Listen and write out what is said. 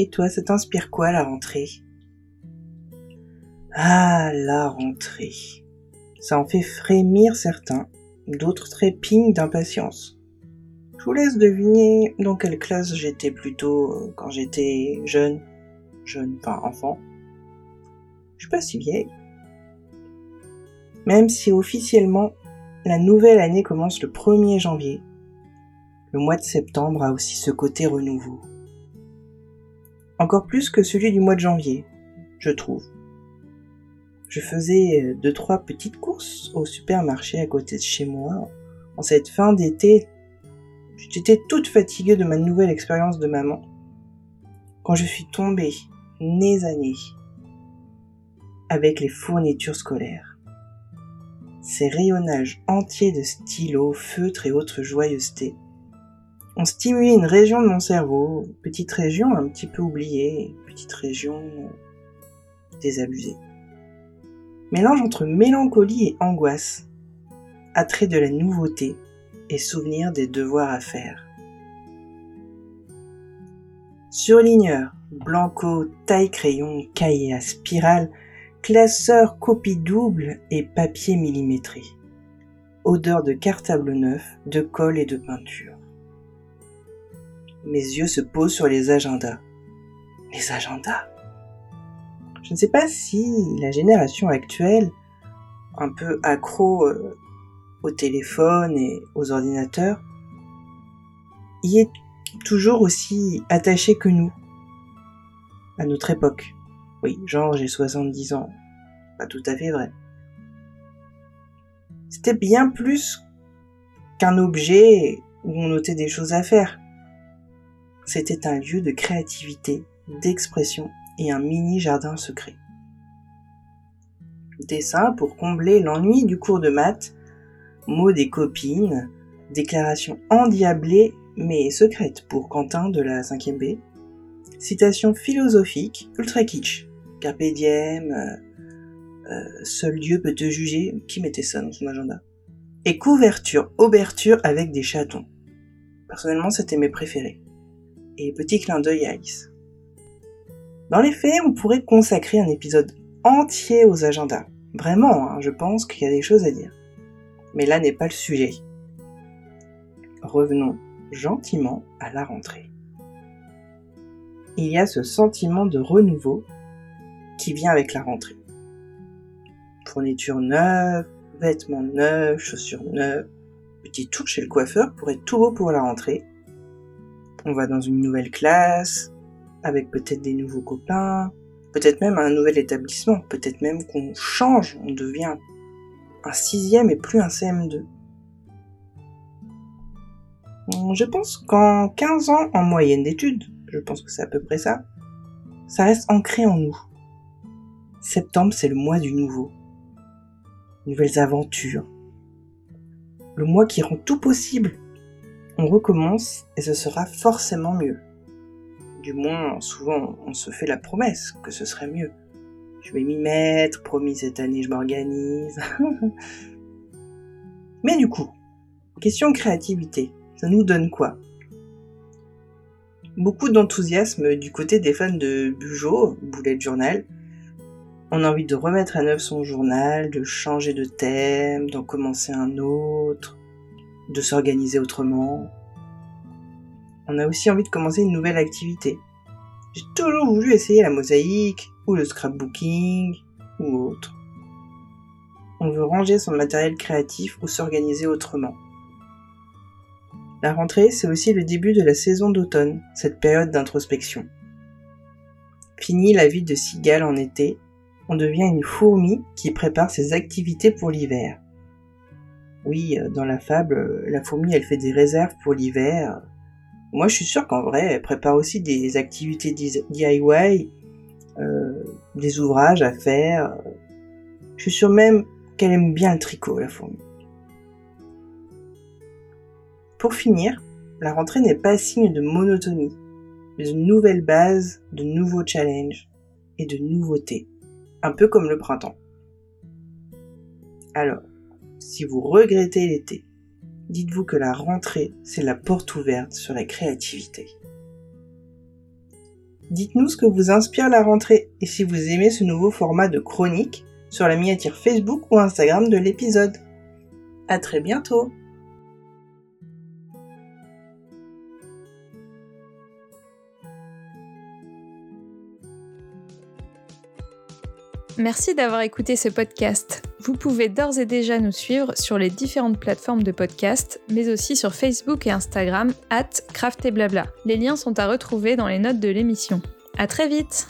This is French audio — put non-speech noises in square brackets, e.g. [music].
Et toi, ça t'inspire quoi la rentrée? Ah, la rentrée. Ça en fait frémir certains, d'autres trépignent d'impatience. Je vous laisse deviner dans quelle classe j'étais plutôt euh, quand j'étais jeune, jeune, enfin enfant. Je suis pas si vieille. Même si officiellement la nouvelle année commence le 1er janvier, le mois de septembre a aussi ce côté renouveau. Encore plus que celui du mois de janvier, je trouve. Je faisais euh, deux trois petites courses au supermarché à côté de chez moi en cette fin d'été. J'étais toute fatiguée de ma nouvelle expérience de maman quand je suis tombée nez à nez avec les fournitures scolaires. Ces rayonnages entiers de stylos, feutres et autres joyeusetés ont stimulé une région de mon cerveau, petite région un petit peu oubliée, petite région désabusée. Mélange entre mélancolie et angoisse, attrait de la nouveauté et souvenir des devoirs à faire. Surligneur, blanco, taille-crayon, cahier à spirale, classeur, copie double et papier millimétré. Odeur de cartable neuf, de colle et de peinture mes yeux se posent sur les agendas. Les agendas? Je ne sais pas si la génération actuelle, un peu accro euh, au téléphone et aux ordinateurs, y est toujours aussi attachée que nous, à notre époque. Oui, genre j'ai 70 ans. Pas tout à fait vrai. C'était bien plus qu'un objet où on notait des choses à faire. C'était un lieu de créativité, d'expression et un mini jardin secret. Dessin pour combler l'ennui du cours de maths, mots des copines, déclaration endiablée mais secrète pour Quentin de la 5e B, citation philosophique ultra kitsch, carpe diem, euh, euh, seul Dieu peut te juger, qui mettait ça dans son agenda, et couverture, ouverture avec des chatons. Personnellement, c'était mes préférés et petit clin d'œil à Alice. Dans les faits, on pourrait consacrer un épisode entier aux agendas. Vraiment, hein, je pense qu'il y a des choses à dire. Mais là n'est pas le sujet. Revenons gentiment à la rentrée. Il y a ce sentiment de renouveau qui vient avec la rentrée. Fourniture neuve, vêtements neufs, chaussures neuves, petit tour chez le coiffeur pour être tout beau pour la rentrée, on va dans une nouvelle classe, avec peut-être des nouveaux copains, peut-être même un nouvel établissement, peut-être même qu'on change, on devient un sixième et plus un CM2. Je pense qu'en 15 ans en moyenne d'études, je pense que c'est à peu près ça, ça reste ancré en nous. Septembre, c'est le mois du nouveau. Nouvelles aventures. Le mois qui rend tout possible on recommence et ce sera forcément mieux. Du moins, souvent, on se fait la promesse que ce serait mieux. Je vais m'y mettre, promis cette année je m'organise. [laughs] Mais du coup, question créativité, ça nous donne quoi? Beaucoup d'enthousiasme du côté des fans de Bujo, Bullet Journal. On a envie de remettre à neuf son journal, de changer de thème, d'en commencer un autre, de s'organiser autrement. On a aussi envie de commencer une nouvelle activité. J'ai toujours voulu essayer la mosaïque, ou le scrapbooking, ou autre. On veut ranger son matériel créatif ou s'organiser autrement. La rentrée, c'est aussi le début de la saison d'automne, cette période d'introspection. Fini la vie de cigale en été, on devient une fourmi qui prépare ses activités pour l'hiver. Oui, euh, dans la fable, euh, la fourmi, elle fait des réserves pour l'hiver, Moi, je suis sûre qu'en vrai, elle prépare aussi des activités DIY, euh, des ouvrages à faire. Je suis sûre même qu'elle aime bien le tricot, la fourmi. Pour finir, la rentrée n'est pas signe de monotonie, mais une nouvelle base, de nouveaux challenges et de nouveautés, un peu comme le printemps. Alors, si vous regrettez l'été, dites-vous que la rentrée, c'est la porte ouverte sur la créativité. Dites-nous ce que vous inspire la rentrée et si vous aimez ce nouveau format de chronique sur la miniature Facebook ou Instagram de l'épisode. À très bientôt! Merci d'avoir écouté ce podcast. Vous pouvez d'ores et déjà nous suivre sur les différentes plateformes de podcast, mais aussi sur Facebook et Instagram, at Blabla. Les liens sont à retrouver dans les notes de l'émission. À très vite!